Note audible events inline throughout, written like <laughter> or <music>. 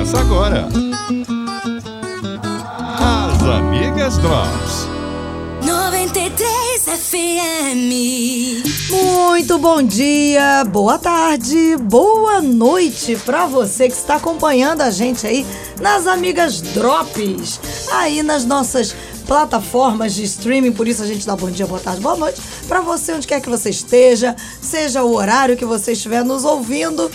Começa agora. As Amigas Drops. 93 FM. Muito bom dia, boa tarde, boa noite pra você que está acompanhando a gente aí nas Amigas Drops, aí nas nossas plataformas de streaming, por isso a gente dá bom dia, boa tarde, boa noite pra você onde quer que você esteja, seja o horário que você estiver nos ouvindo.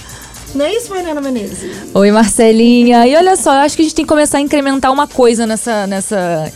Não é isso, Mariana Menezes? Oi, Marcelinha. E olha só, eu acho que a gente tem que começar a incrementar uma coisa nessa, nessa,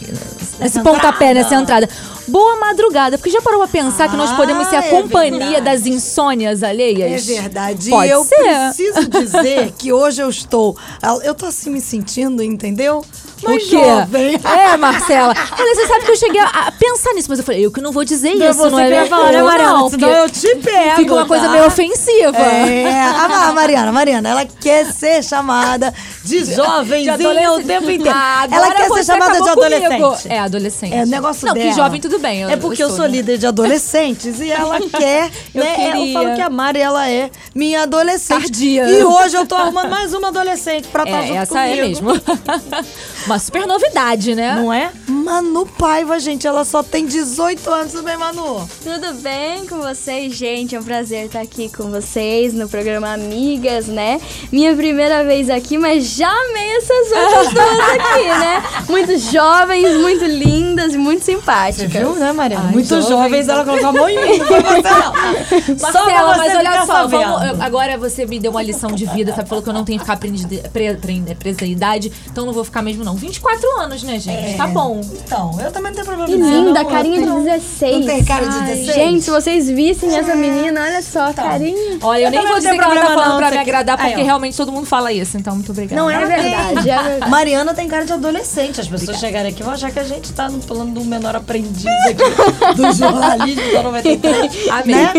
nesse pontapé, entrada. nessa entrada. Boa madrugada, porque já parou a pensar que nós podemos ser Ah, a é companhia verdade. das insônias É alheias? verdade. Pode e eu ser. preciso <laughs> dizer que hoje eu estou. Eu tô assim me sentindo, entendeu? Mais o quê? jovem. É, Marcela. Olha, você sabe que eu cheguei a, pensar nisso, mas eu falei, eu que não vou dizer Não, isso, não é falar, né, Mariana? Não, Senão eu te pego. Fica uma coisa tá? meio ofensiva. É, <laughs> a a Mariana, Mariana, ela quer ser chamada de jovenzinha o tempo inteiro. Ah, ela quer ser chamada de acabou comigo. adolescente. É, adolescente. É, o negócio Não, dela. que jovem tudo bem. É porque eu sou né? líder de adolescentes e ela <laughs> quer, Eu né? Eu queria. falo que a Mari, ela é minha adolescente. Tardia. E hoje eu tô arrumando mais uma adolescente pra estar É, junto essa comigo. é mesmo. <laughs> Uma super novidade, né? Não é? Manu Paiva, gente, ela só tem 18 anos, tudo bem, Manu? Tudo bem com vocês, gente? É um prazer estar aqui com vocês no programa Amigas, né? Minha primeira vez aqui, mas já amei essas outras <laughs> duas aqui, né? Muito jovens, muito lindas e muito simpáticas. Viu, né, Mariana? Ai, Muito jovens. jovens, ela colocou a mão em mim, não foi você, não. Só Marcela, você mas olha só, vamos- agora você me deu uma lição de vida, sabe? Falou que eu não tenho que ficar presa idade, então não vou ficar mesmo, não. 24 anos, né, gente? Tá bom. Então, eu também não tenho problema Que não, linda, não, carinha de não. 16. Não tem cara de Ai, 16? Gente, se vocês vissem essa menina, olha só, carinha. Olha, eu, Eu nem vou não dizer que ela tá problema, falando não, pra me agradar, Aí, porque ó. realmente todo mundo fala isso, então muito obrigada. Não É ela verdade, é verdade. Mariana tem cara de adolescente. As pessoas chegarem aqui vão achar que a gente tá no plano do menor aprendiz aqui do jornalismo da 93. <laughs> Amém. Né?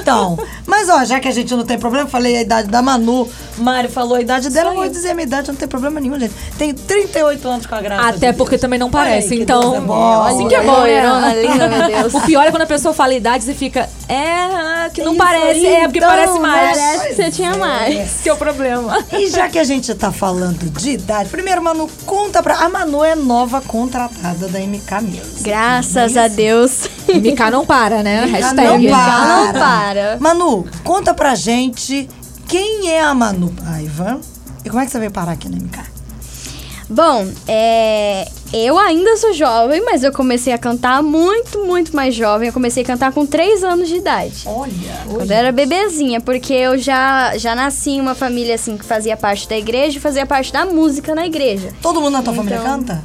Então, mas ó, já que a gente não tem problema, falei a idade da Manu, Mari falou a idade dela, eu vou dizer a minha idade, não tem problema nenhum, gente. Tenho 38 anos com a graça. Até de porque Deus. também não parece, que então. Deus é bom. assim que é bom, Loirona né? linda, meu Deus. <laughs> O pior é quando a pessoa fala idade, você fica. É, que não Isso parece. aí, é, porque então, parece mais. Parece que você tinha mais. Esse que é o problema. E já que a gente tá falando de idade, primeiro, Manu, conta pra. A Manu é nova contratada da MK Music. Graças a Deus. MK não para, né? MK Hashtag. não para. Não para. Manu, conta pra gente quem é a Manu Paiva e como é que você veio parar aqui na MK? Bom, é, eu ainda sou jovem, mas eu comecei a cantar muito, muito mais jovem. Eu comecei a cantar com 3 anos de idade. Olha, Quando eu era bebezinha, porque eu já, já nasci em uma família assim que fazia parte da igreja e fazia parte da música na igreja. todo mundo na tua família Então, canta?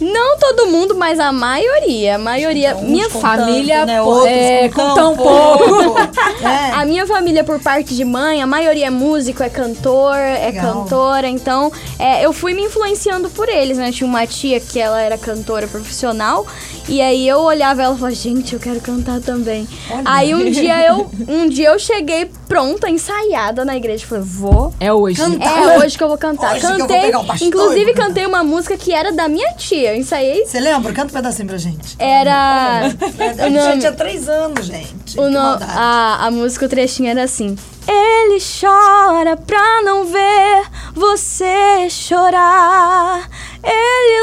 Não todo mundo, mas a maioria. A maioria. Uns minha família, tanto, né? Outros é, com com tão tão pouco. <laughs> É. A minha família, por parte de mãe, a maioria é músico, é cantor, é Legal. cantora. Então, é, eu fui me influenciando por eles, né? Tinha uma tia que ela era cantora profissional. E aí eu olhava ela e falava, gente, eu quero cantar também. Aí um <laughs> dia eu um dia eu cheguei pronta, ensaiada na igreja. Falei, vou. É hoje. Canta. É hoje que eu vou cantar. Hoje que eu vou cantei, pegar o pastor inclusive vou cantar. cantei uma música que era da minha tia. Eu ensaiei. Você lembra? Canta um pedacinho pra gente. Era. <laughs> A o nome- gente tinha três anos, gente. O Que no- a, a música, o trechinho era assim. Ele chora pra não ver você chorar. Ele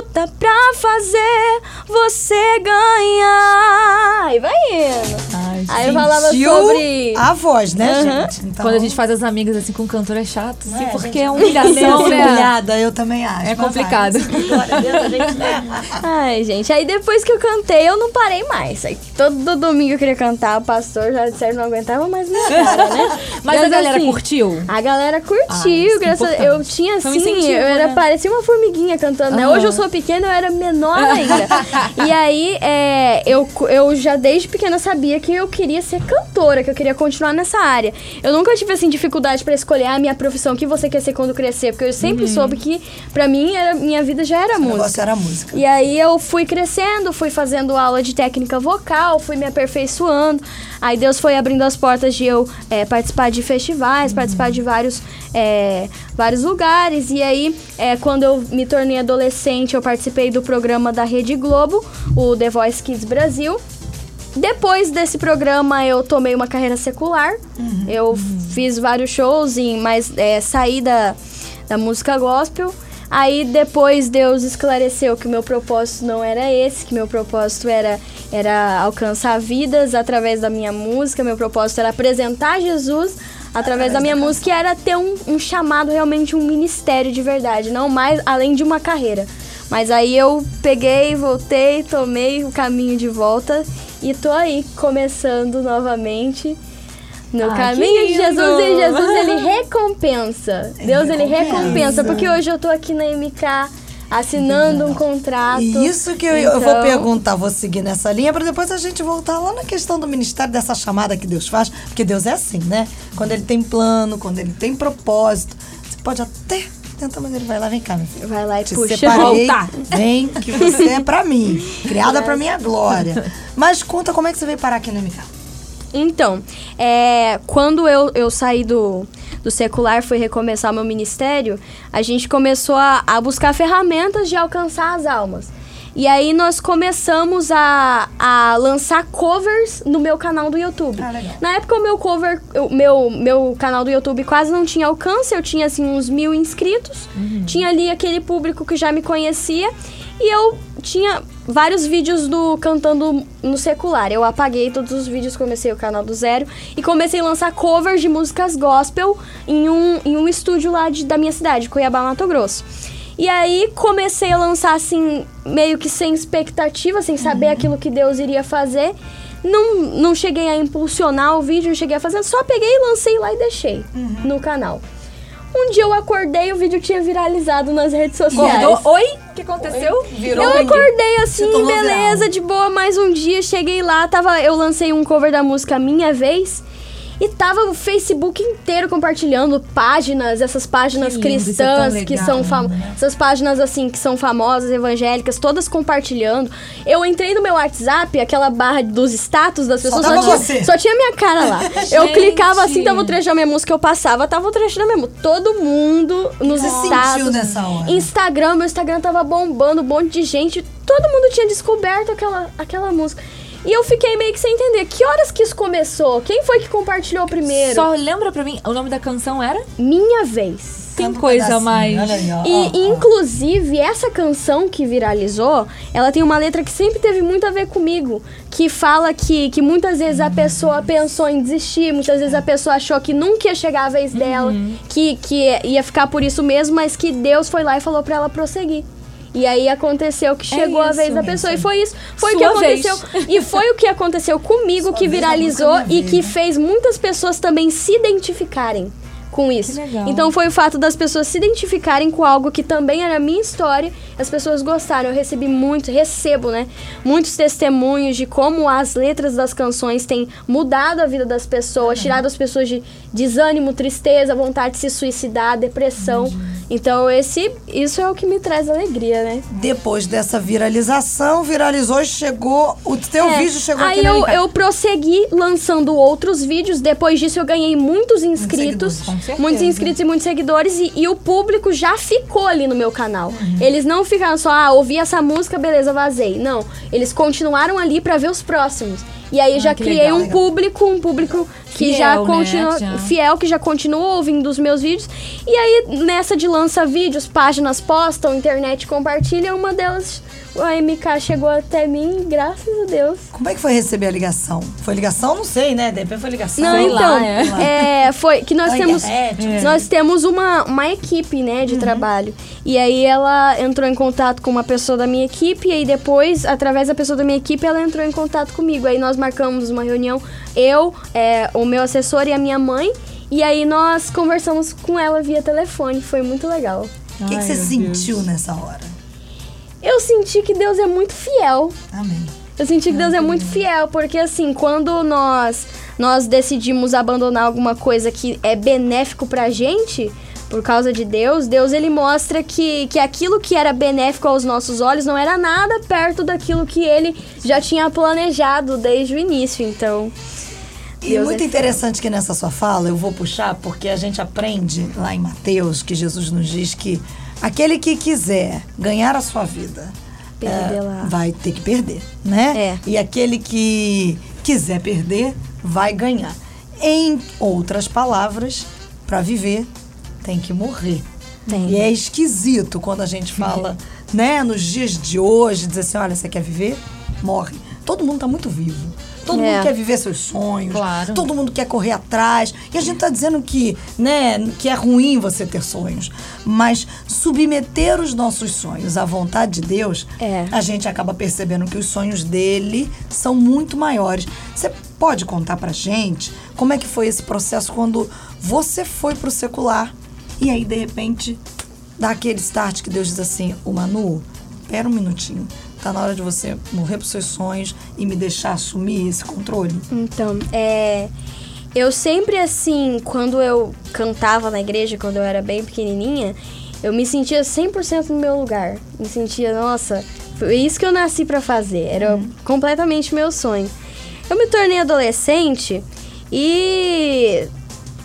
luta pra fazer você ganhar. E vai indo. Ai, Aí eu falava sobre. A voz, né, Aham. gente? Então, Quando a gente faz as amigas assim com cantor é chato, assim, é, porque gente, é humilhação, né? humilhada, eu também acho. É complicado. gente, né? <laughs> Ai, gente. Aí depois que eu cantei, eu não parei mais. Aí todo domingo eu queria cantar. O pastor já disseram não aguentava mais minha <laughs> cara, né? Mas a galera assim, curtiu? A galera Ah, curtiu, que é graças a importante. Eu tinha um assim, incentivo, eu era, né? parecia uma formiguinha cantando, né? Aham. Hoje eu sou pequena, eu era menor ainda. <laughs> e aí, é, eu, eu já desde pequena sabia que eu queria ser cantora, que eu queria continuar nessa área. Eu nunca tive, assim, dificuldade pra escolher a minha profissão, que você quer ser quando crescer, porque eu sempre Uhum. soube que, pra mim, era, minha vida já era negócio música. era música. E aí eu fui crescendo, fui fazendo aula de técnica vocal, fui me aperfeiçoando. Aí Deus foi abrindo as portas de eu é, participar de festivais, participar de vários, é, vários lugares. E aí, é, quando eu me tornei adolescente, eu participei do programa da Rede Globo, o The Voice Kids Brasil. Depois desse programa, eu tomei uma carreira secular. Eu fiz vários shows, em, mas é, saí da, da música gospel. Aí depois Deus esclareceu que o meu propósito não era esse, que meu propósito era, era alcançar vidas através da minha música, meu propósito era apresentar Jesus através da minha música e era ter um, um chamado, realmente um ministério de verdade, não mais além de uma carreira. Mas aí eu peguei, voltei, tomei o caminho de volta e tô aí começando novamente no Ai, caminho de Jesus e Jesus ele <laughs> recompensa. Deus ele recompensa. porque hoje eu tô aqui na MK assinando um contrato. Isso que eu, eu vou Então, perguntar, vou seguir nessa linha, para depois a gente voltar lá na questão do ministério, dessa chamada que Deus faz, porque Deus é assim, né? Quando ele tem plano, quando ele tem propósito, você pode até tentar, mas ele vai lá, vem cá, meu filho. Vai lá e Te puxa. separei, Volta. vem, que você é pra mim, <laughs> criada pra minha glória. Mas conta como é que você veio parar aqui no MK. Então, é, quando eu, eu saí do, do secular, fui recomeçar meu ministério, a gente começou a, a buscar ferramentas de alcançar as almas. E aí nós começamos a, a lançar covers no meu canal do YouTube. Ah. Na época o meu cover, o meu, meu canal do YouTube quase não tinha alcance, eu tinha assim uns mil inscritos. Tinha ali aquele público que já me conhecia. E eu tinha vários vídeos do cantando no secular. Eu apaguei todos os vídeos, comecei o canal do zero e comecei a lançar covers de músicas gospel em um, em um estúdio lá de- da minha cidade, Cuiabá, Mato Grosso. E aí comecei a lançar assim, meio que sem expectativa, sem saber aquilo que Deus iria fazer. Não, não cheguei a impulsionar o vídeo, não cheguei a fazer, só peguei, lancei lá e deixei no canal. Um dia eu acordei e o vídeo tinha viralizado nas redes sociais. Acordou? Oi? O que aconteceu? Virou Eu um- acordei assim, beleza, viral. de boa, mais um dia, cheguei lá, tava, eu lancei um cover da música Minha Vez. E tava o Facebook inteiro compartilhando páginas, essas páginas Que lindo, é cristãs que legal, são fam- né? essas páginas assim que são famosas, evangélicas, todas compartilhando. Eu entrei no meu WhatsApp, aquela barra dos status das pessoas, tava tinha, você. só tinha minha cara lá. <laughs> eu clicava assim, tava o trecho da minha música, eu passava, tava o trecho da minha música. Todo mundo nos Você status. nessa hora? Instagram, meu Instagram tava bombando, um monte de gente, todo mundo tinha descoberto aquela, aquela música. E eu fiquei meio que sem entender. Que horas que isso começou? Quem foi que compartilhou primeiro? Só lembra pra mim, o nome da canção era? Minha vez. Tem um coisa mais. Olha aí, ó, E, ó, ó. inclusive, essa canção que viralizou, ela tem uma letra que sempre teve muito a ver comigo. Que fala que, que muitas vezes a pessoa pensou em desistir, muitas vezes a pessoa achou que nunca ia chegar a vez dela, que, que ia ficar por isso mesmo, mas que Deus foi lá e falou pra ela prosseguir. E aí aconteceu que chegou a isso, vez da pessoa. E foi isso. Foi o Sua que vez. aconteceu. E foi o que aconteceu comigo, Sua que viralizou a e que fez muitas pessoas também se identificarem com isso. Então foi o fato das pessoas se identificarem com algo que também era minha história. As pessoas gostaram. Eu recebi muito, recebo, né? Muitos testemunhos de como as letras das canções têm mudado a vida das pessoas, tirado as pessoas de desânimo, tristeza, vontade de se suicidar, depressão. Então esse, isso é o que me traz alegria, né? Depois dessa viralização, viralizou e chegou. O teu É, vídeo chegou Aí aqui eu, eu prossegui lançando outros vídeos. Depois disso, eu ganhei muitos inscritos. certeza. muitos inscritos e muitos seguidores. E, e o público já ficou ali no meu canal. Eles não ficaram só, ah, ouvi essa música, beleza, vazei. Não. Eles continuaram ali pra ver os próximos. E aí já que criei legal, um legal. público, um público que Fiel, já né? continua Já. fiel, que já continua ouvindo os meus vídeos. E aí, nessa de lança vídeos, páginas postam, internet compartilha, uma delas, a MK chegou até mim, graças a Deus. Como é que foi receber a ligação? Foi ligação? Não sei, né? De repente foi ligação. Não, Sei então, lá, é. foi que nós temos internet, nós temos uma, uma equipe, né, de trabalho. E aí ela entrou em contato com uma pessoa da minha equipe e aí depois, através da pessoa da minha equipe, ela entrou em contato comigo. Aí nós marcamos uma reunião, eu, é, o meu assessor e a minha mãe. E aí nós conversamos com ela via telefone, foi muito legal. O que, que você meu sentiu nessa hora? Eu senti que Deus é muito fiel. Amém. Eu senti que Deus é muito fiel, porque assim, quando nós nós decidimos abandonar alguma coisa que é benéfico pra gente, por causa de Deus, Deus ele mostra que, que aquilo que era benéfico aos nossos olhos não era nada perto daquilo que ele já tinha planejado desde o início. Então, E Deus muito é interessante que nessa sua fala, eu vou puxar, porque a gente aprende lá em Mateus que Jesus nos diz que aquele que quiser ganhar a sua vida é, vai ter que perder, né? É. E aquele que quiser perder vai ganhar. Em outras palavras, para viver tem que morrer. Tem. E é esquisito quando a gente fala, <laughs> né, nos dias de hoje, dizer assim, olha, você quer viver? Morre. Todo mundo tá muito vivo. Todo É. mundo quer viver seus sonhos. Claro. Todo mundo quer correr atrás. E a gente tá dizendo que, né, que é ruim você ter sonhos. Mas submeter os nossos sonhos à vontade de Deus, É. a gente acaba percebendo que os sonhos dele são muito maiores. Você pode contar pra gente como é que foi esse processo quando você foi pro secular e aí de repente dá aquele start que Deus diz assim: "O Manu, espera um minutinho. Tá na hora de você morrer pros seus sonhos e me deixar assumir esse controle". Então, é. Eu sempre assim, quando eu cantava na igreja, quando eu era bem pequenininha, eu me sentia 100% no meu lugar. Me sentia, nossa, foi isso que eu nasci pra fazer. Era completamente meu sonho. Eu me tornei adolescente e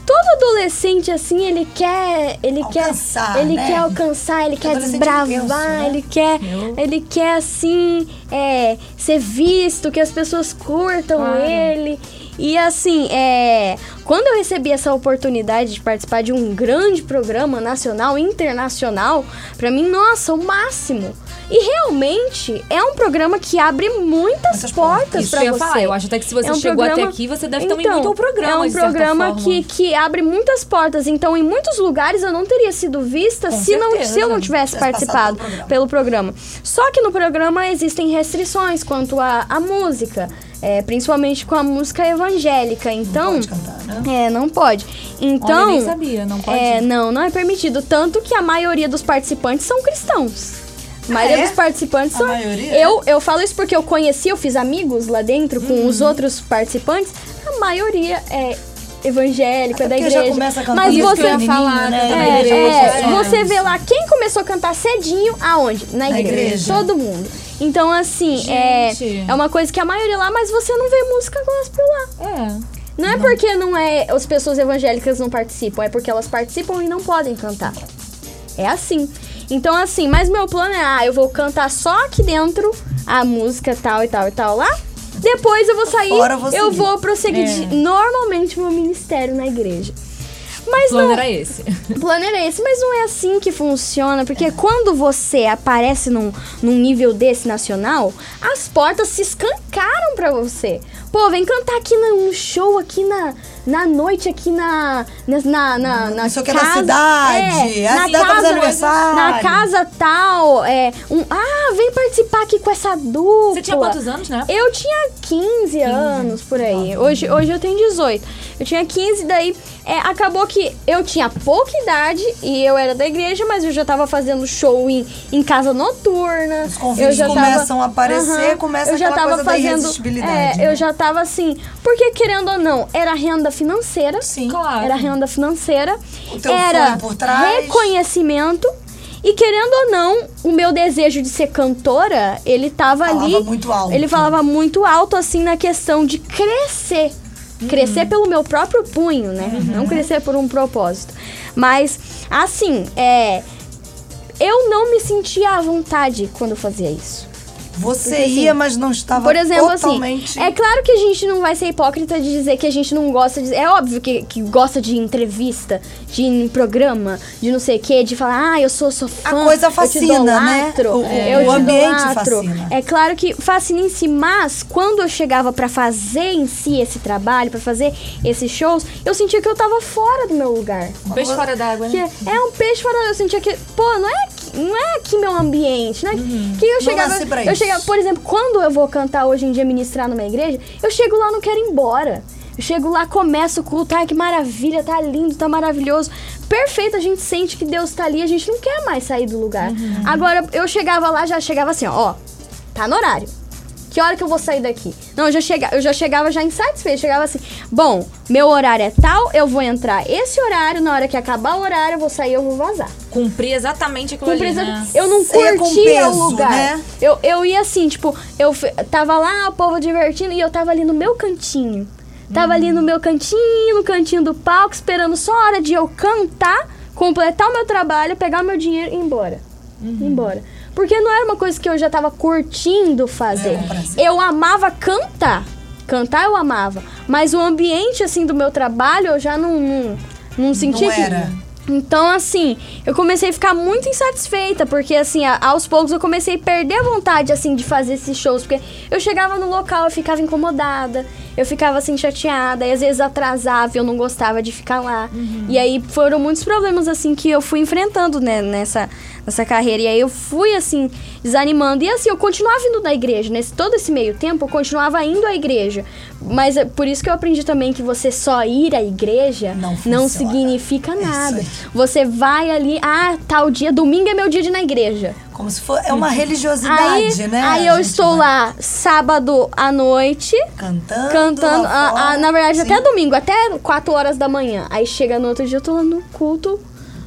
todo adolescente assim, ele quer, ele Alcançar, quer, ele né? quer alcançar, ele quer desbravar, intenso, né? ele quer, Eu- ele quer assim, é, ser visto, que as pessoas curtam Claro. ele. E assim, é, quando eu recebi essa oportunidade de participar de um grande programa nacional, internacional, pra mim, nossa, o máximo. E realmente é um programa que abre muitas Muitas portas pra que eu você. falar, eu acho até que se você É um chegou até programa- aqui, você deve também Então, muito ao programa, É um programa que, que abre muitas portas. Então, em muitos lugares eu não teria sido vista Com se, não, se eu não tivesse participado programa. pelo programa. Só que no programa existem restrições quanto à música. É, principalmente com a música evangélica. Então. pode cantar, né? É, não pode. Então. Nem sabia, não pode? É, não, não é permitido. Tanto que a maioria dos participantes são cristãos. A maioria é? dos participantes A são. maioria? Eu, eu falo isso porque eu conheci, eu fiz amigos lá dentro com Uhum. os outros participantes. A maioria é evangélica, Até da porque já igreja. começa cantando Mas isso você ia falar, né? é, é, igreja, você é. vê lá quem começou a cantar cedinho aonde? Na Na igreja. igreja. Todo mundo. Então, assim, é, Gente. é uma coisa que a maioria lá, mas você não vê música gospel lá. É. Não é porque não é as pessoas evangélicas não participam, é porque elas participam e não podem cantar. É assim. Então, assim, mas meu plano é, ah, eu vou cantar só aqui dentro a música tal e tal e tal lá. Depois eu vou sair, Fora eu vou eu vou prosseguir É. de- normalmente meu ministério na igreja. Mas O plano não, era esse. o <laughs> plano era esse, mas não é assim que funciona, porque quando você aparece num, num nível desse nacional, as portas se escancaram pra você. Pô, vem cantar aqui no show, aqui na, na noite, aqui na. Na, na, na, na Não sei o que, casa. na cidade, É, a na cidade tá casa, aniversário. na casa tal. É, um, ah, vem participar aqui com essa dupla. Você tinha quantos anos, né? Eu tinha 15 anos por aí. Hoje, hoje eu tenho 18. Eu tinha 15, daí é, acabou que eu tinha pouca idade e eu era da igreja, mas eu já tava fazendo show em, em casa noturna. Os convites eu já começam a aparecer, Aham. começa eu já tava fazendo, irresistibilidade, É, né? eu já tava assim, porque querendo ou não, era renda financeira. Sim. Claro. Era renda financeira. O teu era sonho por trás. reconhecimento. E querendo ou não, o meu desejo de ser cantora, ele tava Falava ali. muito alto. Ele falava muito alto, assim, na questão de crescer. Crescer pelo meu próprio punho, né? Não crescer por um propósito. Mas, assim, é. Eu não me sentia à vontade quando eu fazia isso. Você Porque, assim, ia, mas não estava Por exemplo, totalmente... assim, é claro que a gente não vai ser hipócrita de dizer que a gente não gosta de. É óbvio que, que gosta de entrevista, de ir em programa, de não sei o quê, de falar, ah, eu sou, sou fã. coisa eu te fascina, né? idolatro, O- o- eu o te ambiente idolatro." fascina. É claro que fascina em si, mas quando eu chegava pra fazer em si esse trabalho, pra fazer esses shows, eu sentia que eu tava fora do meu lugar. Um peixe fora d'água, Que né? é um peixe fora. Eu sentia que, pô, não é aqui, não é aqui meu ambiente, né? Que eu chegava, eu chegava, por exemplo, quando eu vou cantar hoje em dia ministrar numa igreja, eu chego lá não quero ir embora. Eu chego lá, começo o culto, ai que maravilha, tá lindo, tá maravilhoso. Perfeito, a gente sente que Deus tá ali, a gente não quer mais sair do lugar. Agora, eu chegava lá, já chegava assim, ó, ó, tá no horário. Que hora que eu vou sair daqui? Não, eu já, chega, eu já chegava já insatisfeito. Chegava assim, bom, meu horário é tal, eu vou entrar esse horário, na hora que acabar o horário, eu vou sair, eu vou vazar. Cumprir exatamente aquilo Cumprir ali, né? Eu não Você curtia peso, o lugar. né? Eu, eu ia assim, tipo, eu tava lá, o povo divertindo, e eu tava ali no meu cantinho. Tava ali no meu cantinho, no cantinho do palco, esperando só a hora de eu cantar, completar o meu trabalho, pegar o meu dinheiro e ir embora. Ir embora. Porque não era uma coisa que eu já tava curtindo fazer. É um eu amava cantar. Cantar eu amava. Mas o ambiente, assim, do meu trabalho, eu já não, não, não sentia que... era. Então, assim, eu comecei a ficar muito insatisfeita, porque, assim, a- aos poucos eu comecei a perder a vontade, assim, de fazer esses shows, porque eu chegava no local, eu ficava incomodada, eu ficava, assim, chateada, e às vezes atrasava, eu não gostava de ficar lá. E aí foram muitos problemas, assim, que eu fui enfrentando, né, nessa, nessa carreira. E aí eu fui, assim, desanimando. E, assim, eu continuava indo na igreja, nesse todo esse meio tempo, eu continuava indo à igreja. Mas é por isso que eu aprendi também que você só ir à igreja Não não significa Isso nada. Você vai ali, ah, tal dia, domingo é meu dia de ir na igreja. Como se for. É uma Aí, religiosidade, né? aí A eu estou vai lá sábado à noite, Cantando. cantando, ah, ah, fora. na verdade Sim. até domingo, até 4 horas da manhã. Aí chega no outro dia, eu tô lá no culto,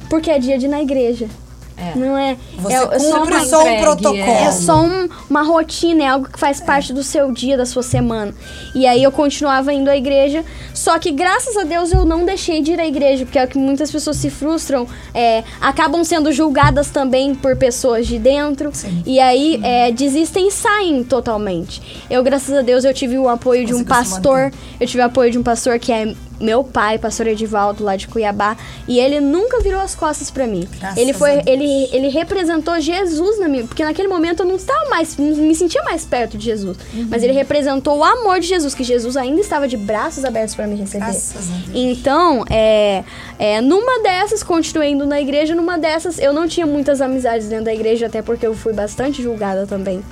porque é dia de ir na igreja. É. Não é? Você é, é só uma só um protocolo. é. é só um- uma rotina, é algo que faz parte do seu dia, da sua semana. E aí eu continuava indo à igreja, só que graças a Deus eu não deixei de ir à igreja, porque é o que muitas pessoas se frustram, é, acabam sendo julgadas também por pessoas de dentro, Sim. e aí é, desistem e saem totalmente. Eu, graças a Deus, eu tive o apoio de um pastor, eu tive o apoio de um pastor que é meu pai, pastor Edivaldo, lá de Cuiabá, e ele nunca virou as costas pra mim. Graças ele foi, ele, ele representou Jesus na minha, porque naquele momento eu não estava mais, não me sentia mais perto de Jesus, mas ele representou o amor de Jesus, que Jesus ainda estava de braços abertos para me receber. Graças. Então, é, é, numa dessas, continuei indo na igreja, numa dessas, eu não tinha muitas amizades dentro da igreja, até porque eu fui bastante julgada também.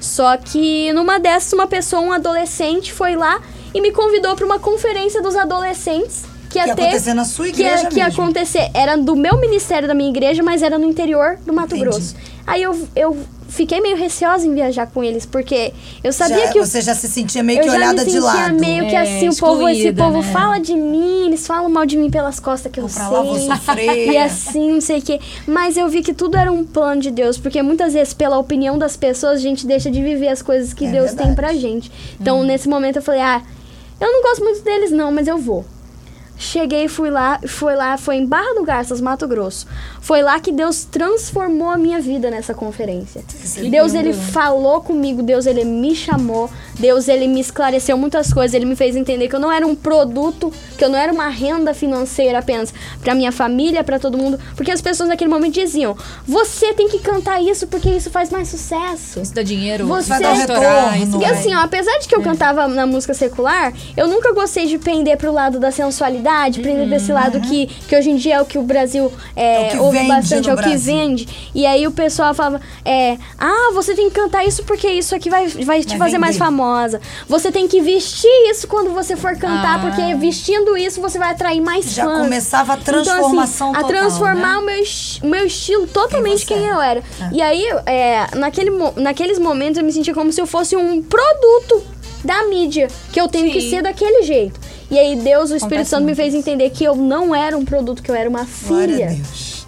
Só que numa dessas, uma pessoa, um adolescente, foi lá e me convidou para uma conferência dos adolescentes. Que ia, Que ia ter, acontecer na sua que ia- igreja que ia mesmo. acontecer. Era do meu ministério da minha igreja, mas era no interior do Mato Entendi. Grosso. Aí eu, eu fiquei meio receosa em viajar com eles, porque eu sabia Já- que o Você já se sentia meio eu que olhada me de sentia lado. meio que É, assim, o povo, esse povo né? fala de mim, eles falam mal de mim pelas costas que eu Vou pra sei. lá, vou sofrer. E assim, não sei o quê. Mas eu vi que tudo era um plano de Deus, porque muitas vezes, pela opinião das pessoas, a gente deixa de viver as coisas que É Deus verdade. tem pra gente. Então, nesse momento, eu falei, ah, eu não gosto muito deles, não, mas eu vou. Cheguei, fui lá, foi lá, foi em Barra do Garças, Mato Grosso. Foi lá que Deus transformou a minha vida nessa conferência. Deus, ele falou comigo, Deus, ele me chamou, Deus, ele me esclareceu muitas coisas, ele me fez entender que eu não era um produto, que eu não era uma renda financeira apenas pra minha família, pra todo mundo, porque as pessoas naquele momento diziam: "Você tem que cantar isso porque isso faz mais sucesso". Isso dá dinheiro, Você- vai dar retorno. isso E assim, ó, apesar de que eu cantava na música secular, eu nunca gostei de pender pro lado da sensualidade, pender pra esse lado que, que hoje em dia é o que o Brasil é, É o ouve bastante, é o que Brasil. vende. E aí o pessoal falava, é, ah, você tem que cantar isso porque isso aqui vai, vai te Vai fazer mais vender. famosa. Você tem que vestir isso quando você for cantar, Ah. porque vestindo isso você vai atrair mais Já fãs. começava a Então, assim, transformação a total, transformar né? o, meu, o meu estilo totalmente Quem quem, eu era. É. E aí, é, naquele, naqueles momentos, eu me sentia como se eu fosse um produto da mídia, que eu tenho que Sim. ser daquele jeito. E aí, Deus, o Espírito Acontece Santo, me fez entender que eu não era um produto, que eu era uma filha.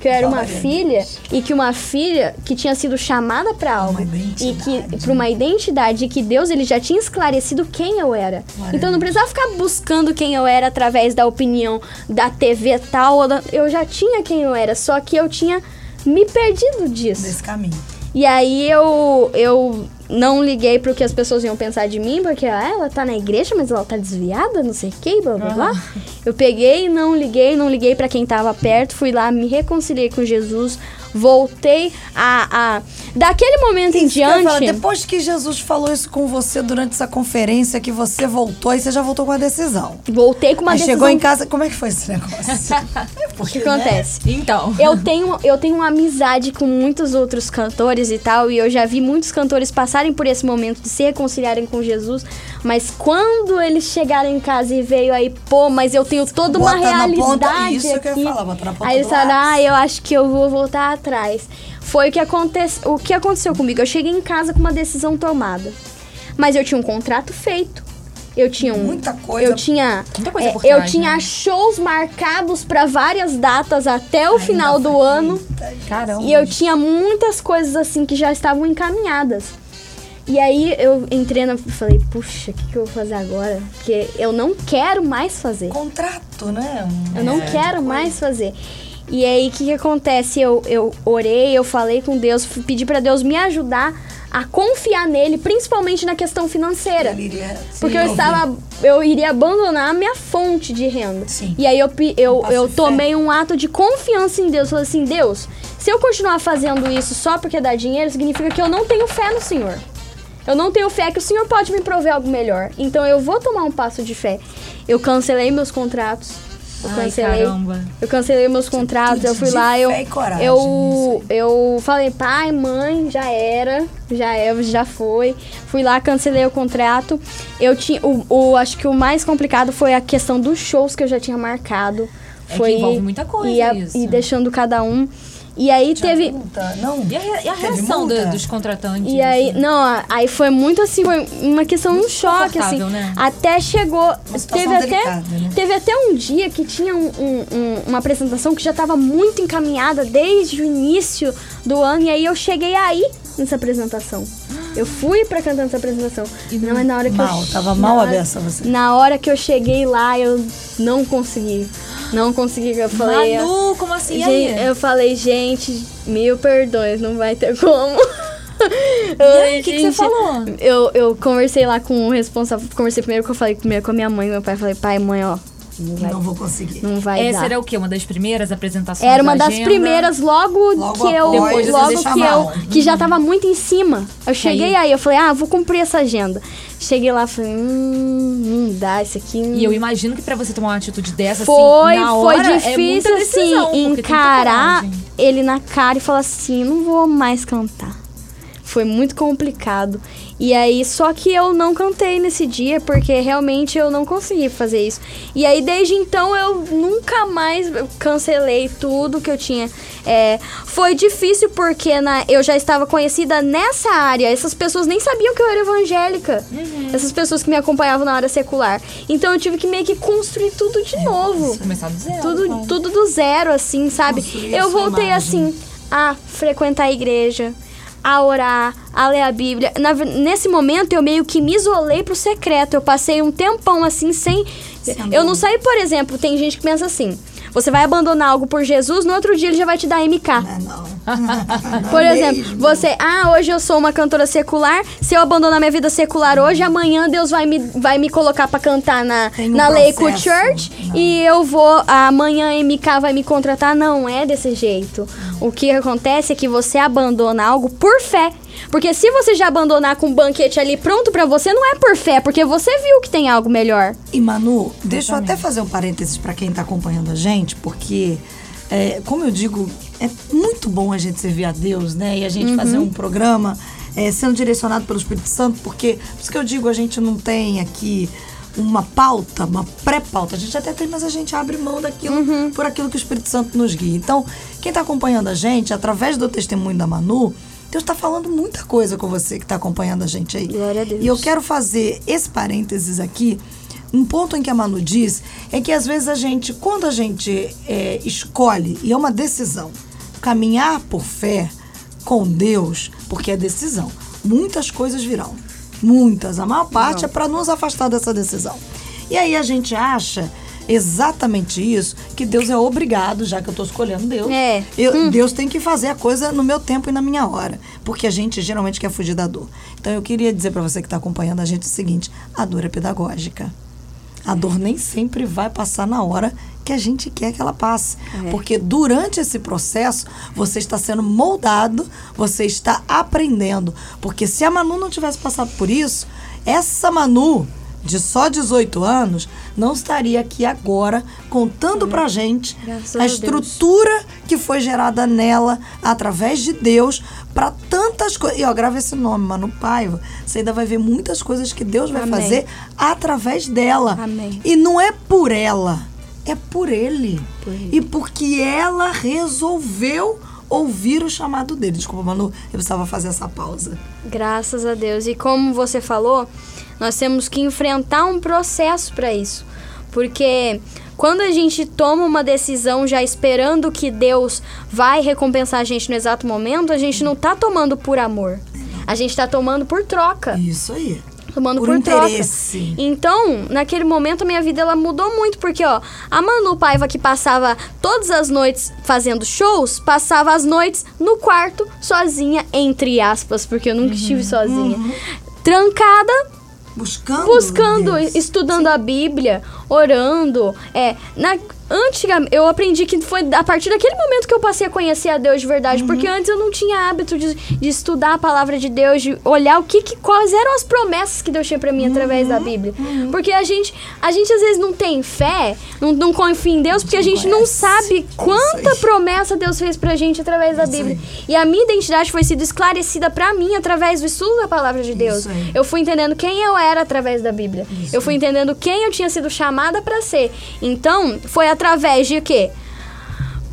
Que eu era uma Glória a filha e que uma filha que tinha sido chamada para algo e que para uma identidade e que Deus ele já tinha esclarecido quem eu era. Glória então eu não precisava ficar buscando quem eu era através da opinião da TV tal, ou da- eu já tinha quem eu era, só que eu tinha me perdido disso. Desse caminho. E aí eu, eu não liguei pro que as pessoas iam pensar de mim, porque ah, ela tá na igreja, mas ela tá desviada, não sei o que, blá blá blá. Eu peguei, não liguei, não liguei pra quem tava perto, fui lá, me reconciliei com Jesus, voltei a. a daquele momento em Isso diante. falar, depois que Jesus falou isso com você durante essa conferência, que você voltou, aí você já voltou com a decisão. Voltei com uma aí decisão. chegou em casa, como é que foi esse negócio? <laughs> O que acontece? Então. Eu tenho, eu tenho uma amizade com muitos outros cantores e tal, e eu já vi muitos cantores passarem por esse momento de se reconciliarem com Jesus, mas quando eles chegaram em casa e veio aí, pô, mas eu tenho toda uma Bota na ponta- realidade isso que eu ia aqui. falar, bota na ponta aí eles falaram, ah, eu acho que eu vou voltar atrás. Foi o que, acontece, o que aconteceu comigo. Eu cheguei em casa com uma decisão tomada, mas eu tinha um contrato feito. Eu tinha um, Muita coisa. Eu tinha, Muita coisa é, por eu trás, tinha né? shows marcados para várias datas até o final do ano. Caramba. E eu tinha muitas coisas assim que já estavam encaminhadas. E aí eu entrei na. Falei, puxa, o que, que eu vou fazer agora? Porque eu não quero mais fazer. Contrato, né? Um- Eu não é, quero mais fazer. E aí, o que, que acontece? Eu, eu orei, eu falei com Deus, pedi pra Deus me ajudar a confiar nele, principalmente na questão financeira. Iria Porque eu estava. Eu iria abandonar a minha fonte de renda. Sim. E aí eu, eu, eu tomei um ato de confiança em Deus. Falei assim, Deus, se eu continuar fazendo isso só porque dá dinheiro, significa que eu não tenho fé no Senhor. Eu não tenho fé que o Senhor pode me prover algo melhor. Então eu vou tomar um passo de fé. Eu cancelei meus contratos. Eu Ai, cancelei. caramba. Eu cancelei meus contratos, eu fui lá, eu coragem eu eu falei, pai, mãe, já era, já é, já foi. Fui lá, cancelei o contrato. Eu tinha o, o acho que o mais complicado foi a questão dos shows que eu já tinha marcado. É que Foi envolve muita coisa e, a- e deixando cada um. E aí Tinha teve multa, Não. E a, re- e a Teve reação do- dos contratantes? e aí, assim? não, aí foi muito assim, foi uma questão, um choque, assim. né? Até chegou. Teve até, delicada, né? teve até um dia que tinha um- um- um- uma apresentação que já estava muito encaminhada desde o início do ano, e aí eu cheguei aí nessa apresentação. Eu fui pra cantar nessa apresentação. não, mas na hora que Mal, eu. tava na mal hora- a beça você. Na hora que eu cheguei lá, eu não consegui. Não consegui. Eu falei. Manu, como assim? E Gente, aí? eu falei, gente, mil perdões, não vai ter como. <laughs> E aí, o que, que você falou? Eu, eu conversei lá com o responsável, conversei primeiro que eu falei primeiro com a minha mãe meu pai. Falei, pai, mãe, ó, não vai, Não vou conseguir. não vai Essa dar. era o quê? Uma das primeiras apresentações Era uma da das agenda? primeiras logo, Logo que eu após, logo que chamar. eu que já tava muito em cima. Eu cheguei aí, eu falei: "Ah, vou cumprir essa agenda". Cheguei lá, falei: "Hum, não dá isso aqui". E eu imagino que pra você tomar uma atitude dessa, Foi, assim, na foi hora, é muita difícil decisão, porque assim encarar ele na cara e falar assim, não vou mais cantar. Foi muito complicado. E aí, só que eu não cantei nesse dia, porque realmente eu não consegui fazer isso. E aí, desde então, eu nunca mais cancelei tudo que eu tinha. É, foi difícil porque na, eu já estava conhecida nessa área. Essas pessoas nem sabiam que eu era evangélica. Uhum. Essas pessoas que me acompanhavam na área secular. Então, eu tive que meio que construir tudo de novo Começar do zero. tudo, tudo do zero, assim, sabe? Construir Eu voltei assim a frequentar a igreja, a orar, a ler a Bíblia. Na nesse momento eu meio que me isolei pro secreto. Eu passei um tempão assim sem. Sendo- Eu não saí, por exemplo, tem gente que pensa assim. Você vai abandonar algo por Jesus, no outro dia ele já vai te dar MK. Ah, não. <laughs> Por exemplo, você, ah, hoje eu sou uma cantora secular. Se eu abandonar minha vida secular hoje, amanhã Deus vai me, vai me colocar pra cantar na, um na Lakewood processo. Church Não. e eu vou, amanhã a MK vai me contratar. Não é desse jeito. O que acontece é que você abandona algo por fé. Porque se você já abandonar com um banquete ali pronto pra você, não é por fé, porque você viu que tem algo melhor. E Manu, deixa eu até fazer um parênteses para quem tá acompanhando a gente, porque, é, como eu digo, é muito bom a gente servir a Deus, né? E a gente fazer um programa é, sendo direcionado pelo Espírito Santo, porque, por isso que eu digo, a gente não tem aqui uma pauta, uma pré-pauta. A gente até tem, mas a gente abre mão daquilo por aquilo que o Espírito Santo nos guia. Então, quem tá acompanhando a gente, através do testemunho da Manu, Deus tá falando muita coisa com você que tá acompanhando a gente aí. Glória a Deus. E eu quero fazer esse parênteses aqui. Um ponto em que a Manu diz é que às vezes a gente, quando a gente é, escolhe, e é uma decisão, caminhar por fé com Deus, porque é decisão, muitas coisas virão. Muitas. A maior parte é para nos afastar dessa decisão. E aí a gente acha exatamente isso, que Deus é obrigado, já que eu estou escolhendo Deus. É. eu- Deus tem que fazer a coisa no meu tempo e na minha hora. Porque a gente geralmente quer fugir da dor. Então eu queria dizer para você que está acompanhando a gente o seguinte: a dor é pedagógica. A dor nem sempre vai passar na hora que a gente quer que ela passe. Porque durante esse processo, você está sendo moldado, você está aprendendo. Porque se a Manu não tivesse passado por isso, essa Manu, de só 18 anos, não estaria aqui agora contando pra gente Graças a estrutura que foi gerada nela através de Deus para tantas coisas. E ó, grava esse nome, Manu Paiva. Você ainda vai ver muitas coisas que Deus vai Amém. fazer através dela. Amém. E não é por ela, é por ele. Por ele. E porque ela resolveu ouvir o chamado dele. Desculpa, Manu, eu precisava fazer essa pausa. Graças a Deus. E como você falou, nós temos que enfrentar um processo para isso. Porque quando a gente toma uma decisão já esperando que Deus vai recompensar a gente no exato momento, a gente não tá tomando por amor. A gente tá tomando por troca. Isso aí. tomando Por por, interesse. troca. Então, naquele momento, a minha vida ela mudou muito, porque, ó, a Manu Paiva que passava todas as noites fazendo shows, passava as noites no quarto, sozinha, entre aspas, porque eu nunca estive sozinha. Trancada, Buscando. buscando, estudando a Bíblia, orando. É, na, antigamente, eu aprendi que foi a partir daquele momento que eu passei a conhecer a Deus de verdade, porque Uhum. antes eu não tinha hábito de, de estudar a palavra de Deus, de olhar o que, que quais eram as promessas que Deus tinha pra mim através Uhum. da Bíblia. Porque a gente, a gente às vezes não tem fé, não, não confia em Deus, porque a gente não sabe quanta promessa Deus fez pra gente através da Bíblia. E a minha identidade foi sendo esclarecida pra mim através do estudo da palavra de Deus. Eu fui entendendo quem eu era através da Bíblia. Eu fui entendendo quem eu tinha sido chamada pra ser. Então, foi através de quê?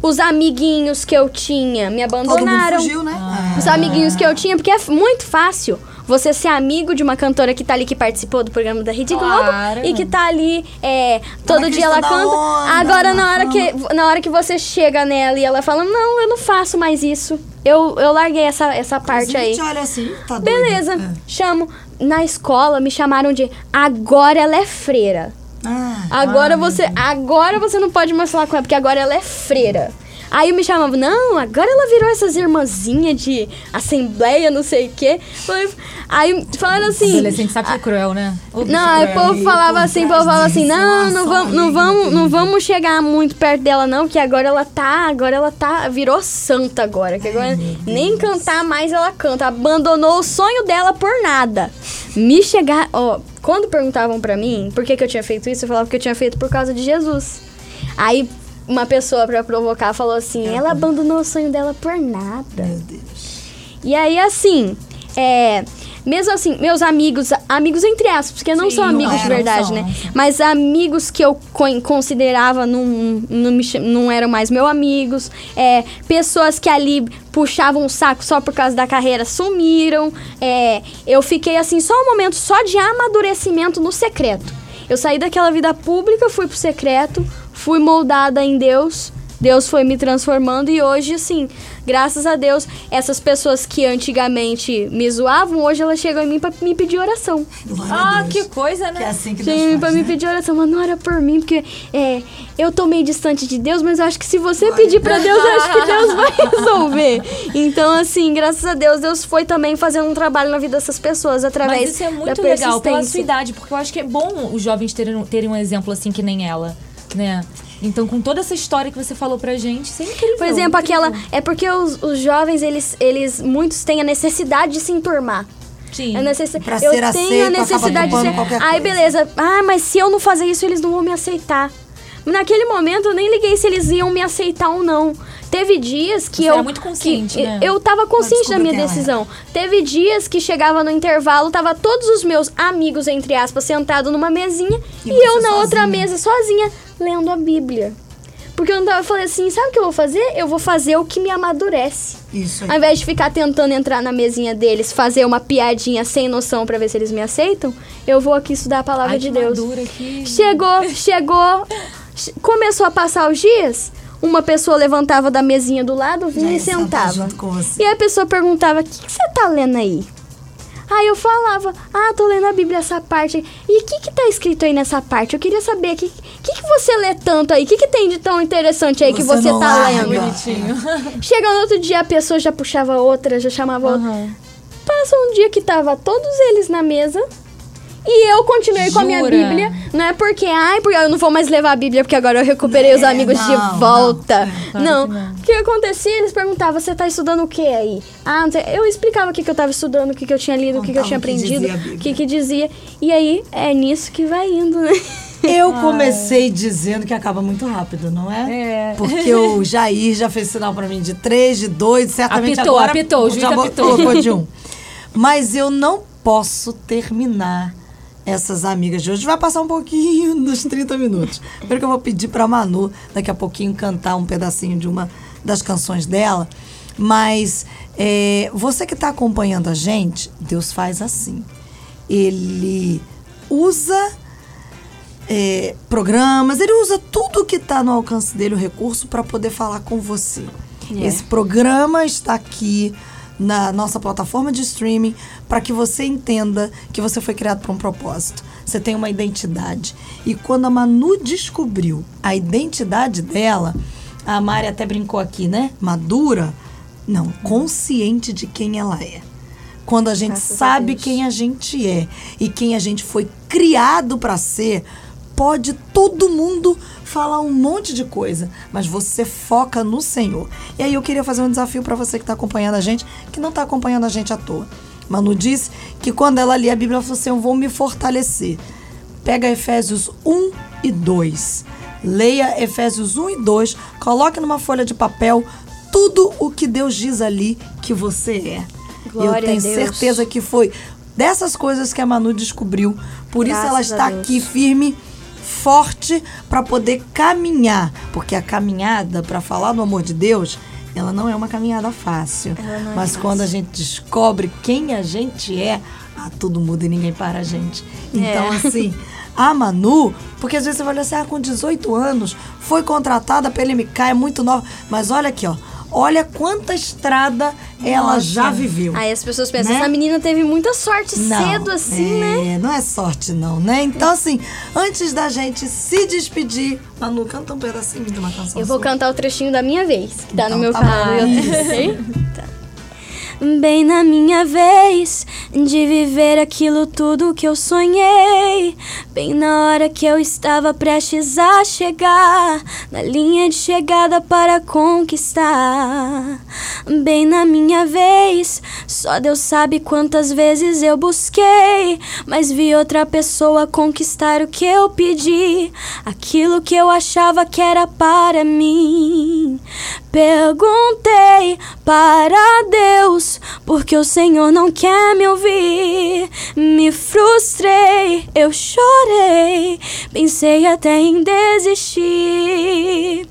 Os amiguinhos que eu tinha me Todo mundo abandonaram. fugiu, né? Os amiguinhos que eu tinha, porque é muito fácil você ser amigo de uma cantora que tá ali, que participou do programa da Rede Globo Claro. e que tá ali é, todo na dia ela canta. onda, Agora, na hora, que, na hora que você chega nela e ela fala: Não, eu não faço mais isso. Eu, eu larguei essa, essa parte A aí. gente olha assim, tá. Beleza, É. chamo. Na escola me chamaram de agora ela é freira. Ah, Agora você, agora você não pode mais falar com ela porque agora ela é freira. Aí me chamavam, não, agora ela virou essas irmãzinhas de assembleia, não sei o quê. Aí falaram assim. Adolescente sabe ser cruel, né? Não, aí o povo falava assim, o povo falava assim, não, não vamos, não vamos, não vamos chegar muito perto dela não, que agora ela tá, agora ela tá, virou santa agora, que agora nem cantar mais ela canta, abandonou o sonho dela por nada. Me chegar, ó, quando perguntavam pra mim por que que eu tinha feito isso, eu falava que eu tinha feito por causa de Jesus. Aí uma pessoa pra provocar falou assim, ela abandonou o sonho dela por nada. Meu Deus. E aí, assim, é. Mesmo assim, meus amigos, amigos entre aspas, porque não Sim, são não amigos de verdade, são, né? Mas amigos que eu co- considerava não, não, me não eram mais meus amigos. É, pessoas que ali puxavam o saco só por causa da carreira sumiram. É, eu fiquei assim, só um momento só de amadurecimento no secreto. Eu saí daquela vida pública, fui pro secreto, fui moldada em Deus. Deus foi me transformando e hoje, assim, graças a Deus, essas pessoas que antigamente me zoavam, hoje elas chegam em mim pra me pedir oração. Glória Ah, a Deus. que coisa, Que é né? assim que Chegam em Deus mim pra faz, me né? pedir oração, mano, ora por mim, porque é, eu tô meio distante de Deus, mas eu acho que se você pedir pra Deus, eu acho que Deus vai <laughs> resolver. Então, assim, graças a Deus, Deus foi também fazendo um trabalho na vida dessas pessoas através Mas isso é muito legal pela sua idade, porque eu acho que é bom os jovens terem, terem um exemplo assim que nem ela, né? Então, com toda essa história que você falou pra gente, isso é incrível. Por exemplo, incrível. aquela. É porque os, os jovens, eles, eles. Muitos têm a necessidade de se enturmar. Sim. A necessi- Pra eu ser tenho a aceito, acaba necessidade de ser. qualquer Aí, coisa. beleza. Ah, mas se eu não fazer isso, eles não vão me aceitar. Naquele momento, eu nem liguei se eles iam me aceitar ou não. Teve dias que Você eu. era muito consciente, que né? Eu tava consciente da minha decisão. Teve dias que chegava no intervalo, tava todos os meus amigos, entre aspas, sentados numa mesinha E e, eu na outra sozinha. mesa sozinha, lendo a Bíblia. Porque eu eu falei assim, sabe o que eu vou fazer? Eu vou fazer o que me amadurece. Isso aí. Ao invés de ficar tentando entrar na mesinha deles, fazer uma piadinha sem noção pra ver se eles me aceitam, eu vou aqui estudar a palavra Ai, de Deus. aqui. Chegou, chegou, che- começou a passar os dias, uma pessoa levantava da mesinha do lado, vinha Já e sentava. E a pessoa perguntava: "O que, que você tá lendo aí?" Aí eu falava: "Ah, tô lendo a Bíblia essa parte. E o que que tá escrito aí nessa parte? Eu queria saber o que, que que você lê tanto aí? O que que tem de tão interessante aí que Você você não tá larga. lendo?" Bonitinho. <laughs> Chega no outro dia, a pessoa já puxava outra, já chamava outra. Aham. Passa um dia que tava todos eles na mesa. E eu continuei com a minha Jura? Bíblia. Não é porque, ai, porque eu não vou mais levar a Bíblia, porque agora eu recuperei os É, amigos não, de volta. Claro Não. que não. O que acontecia? Eles perguntavam, você tá estudando o que aí? Ah, não sei. Eu explicava o que, que eu tava estudando, o que, que eu tinha lido, o que, que eu tinha aprendido, o que, que dizia. E aí, é nisso que vai indo, né? <laughs> Eu comecei dizendo que acaba muito rápido, não é? É. Porque o Jair já fez sinal pra mim de três, de dois, certamente Apitou, agora apitou, o juiz apitou. colocou de um. Mas eu não posso terminar essas amigas de hoje. Vai passar um pouquinho <laughs> dos 30 minutos. Primeiro que eu vou pedir pra Manu daqui a pouquinho cantar um pedacinho de uma das canções dela. Mas é, você que está acompanhando a gente, Deus faz assim. Ele usa é, programas, ele usa tudo que está no alcance dele, o recurso, para poder falar com você. Esse programa está aqui na nossa plataforma de streaming para que você entenda que você foi criado para um propósito. Você tem uma identidade. E quando a Manu descobriu a identidade dela, a Mari até brincou aqui, né? Madura? Não, consciente de quem ela é. Quando a gente Graças a sabe Deus. quem a gente é e quem a gente foi criado para ser, pode todo mundo falar um monte de coisa, mas você foca no Senhor. E aí eu queria fazer um desafio para você que está acompanhando a gente, que não está acompanhando a gente à toa. Manu disse que quando ela lia a Bíblia, ela falou assim: Eu vou me fortalecer. Pega Efésios 1 e 2. Leia Efésios 1 e 2. Coloque numa folha de papel tudo o que Deus diz ali que você é. E eu Glória a tenho certeza que foi dessas coisas que a Manu descobriu. Por isso ela Graças está aqui firme, forte para poder caminhar, porque a caminhada para falar do amor de Deus, ela não é uma caminhada fácil. É Mas fácil. quando a gente descobre quem a gente é, ah, tudo muda e ninguém para a gente. Então, É. assim, a Manu, porque às vezes você vai olhar assim, ah, com 18 anos, foi contratada pela MK, é muito nova. Mas olha aqui, ó. Olha quanta estrada ela Nossa. já viveu. Aí as pessoas pensam, Né? essa menina teve muita sorte Não, cedo assim, né? é, Não é sorte, não, né? Então, assim, antes da gente se despedir, Manu, canta um pedacinho de uma canção. Eu vou sua. cantar o trechinho da minha vez, que tá Então no meu tá YouTube, ok? Tá. Bem na minha vez de viver aquilo tudo que eu sonhei. Bem na hora que eu estava prestes a chegar, na linha de chegada para conquistar. Bem na minha vez, só Deus sabe quantas vezes eu busquei, mas vi outra pessoa conquistar o que eu pedi, aquilo que eu achava que era para mim. Perguntei para Deus, porque o Senhor não quer me ouvir. Me frustrei, eu chorei, pensei até em desistir.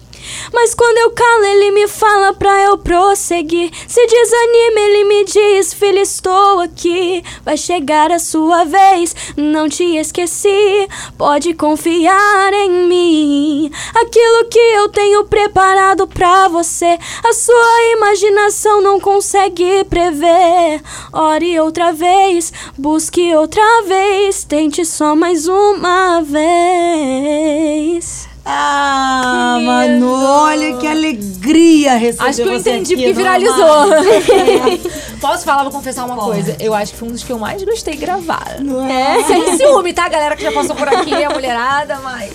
Mas quando eu calo, ele me fala pra eu prosseguir. Se desanima, ele me diz: Filho, estou aqui. Vai chegar a sua vez, não te esqueci. Pode confiar em mim. Aquilo que eu tenho preparado pra você, a sua imaginação não consegue prever. Ore outra vez, busque outra vez, tente só mais uma vez. Ah, Que Manu, olha que alegria receber Acho que eu você entendi porque viralizou. <laughs> Posso falar, vou confessar uma Pode. coisa. Eu acho que foi um dos que eu mais gostei de gravar. Não é? Sem ciúme, tá, galera que já passou por aqui, a mulherada, mas.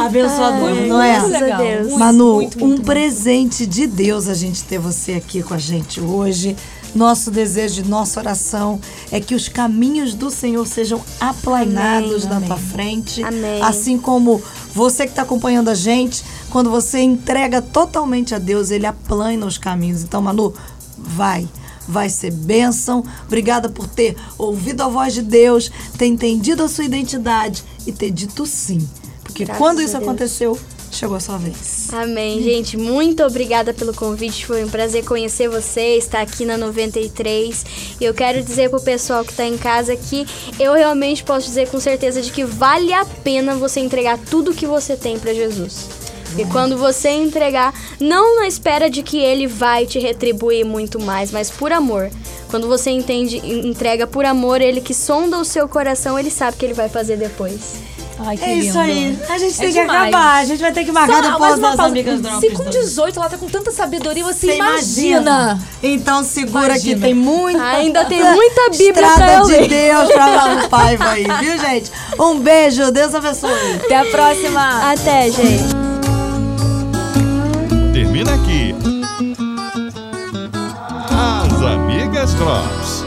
Abençoador, Muito não é? graças a Deus. Muito, Manu, muito, um muito, presente de Deus a gente ter você aqui com a gente hoje. Nosso desejo, nossa oração é que os caminhos do Senhor sejam aplanados Amém. na tua frente. Amém. Assim como você que está acompanhando a gente, quando você entrega totalmente a Deus, Ele aplana os caminhos. Então, Manu, vai. Vai ser bênção. Obrigada por ter ouvido a voz de Deus, ter entendido a sua identidade e ter dito sim. Porque Graças quando isso aconteceu, chegou a sua vez. Amém, gente. Muito obrigada pelo convite. Foi um prazer conhecer você, estar aqui na 93. E eu quero dizer pro pessoal que tá em casa que eu realmente posso dizer com certeza de que vale a pena você entregar tudo que você tem pra Jesus. E quando você entregar, não na espera de que ele vai te retribuir muito mais, mas por amor. Quando você entende, entrega por amor, ele que sonda o seu coração, ele sabe o que ele vai fazer depois. Ai, que É isso lindo. aí. A gente É tem que demais. acabar. A gente vai ter que marcar Só- depois das pausa. amigas drops. Se com do- 18 ela tá com tanta sabedoria, você, Você imagina. Então segura Imagina. que tem muita. Ainda tem muita Bíblia pra Estrada eu de ler. Deus pra Manu <laughs> Paiva aí, viu, gente? Um beijo, Deus abençoe. Até a próxima. Até, gente. Termina aqui. As Amigas Drops.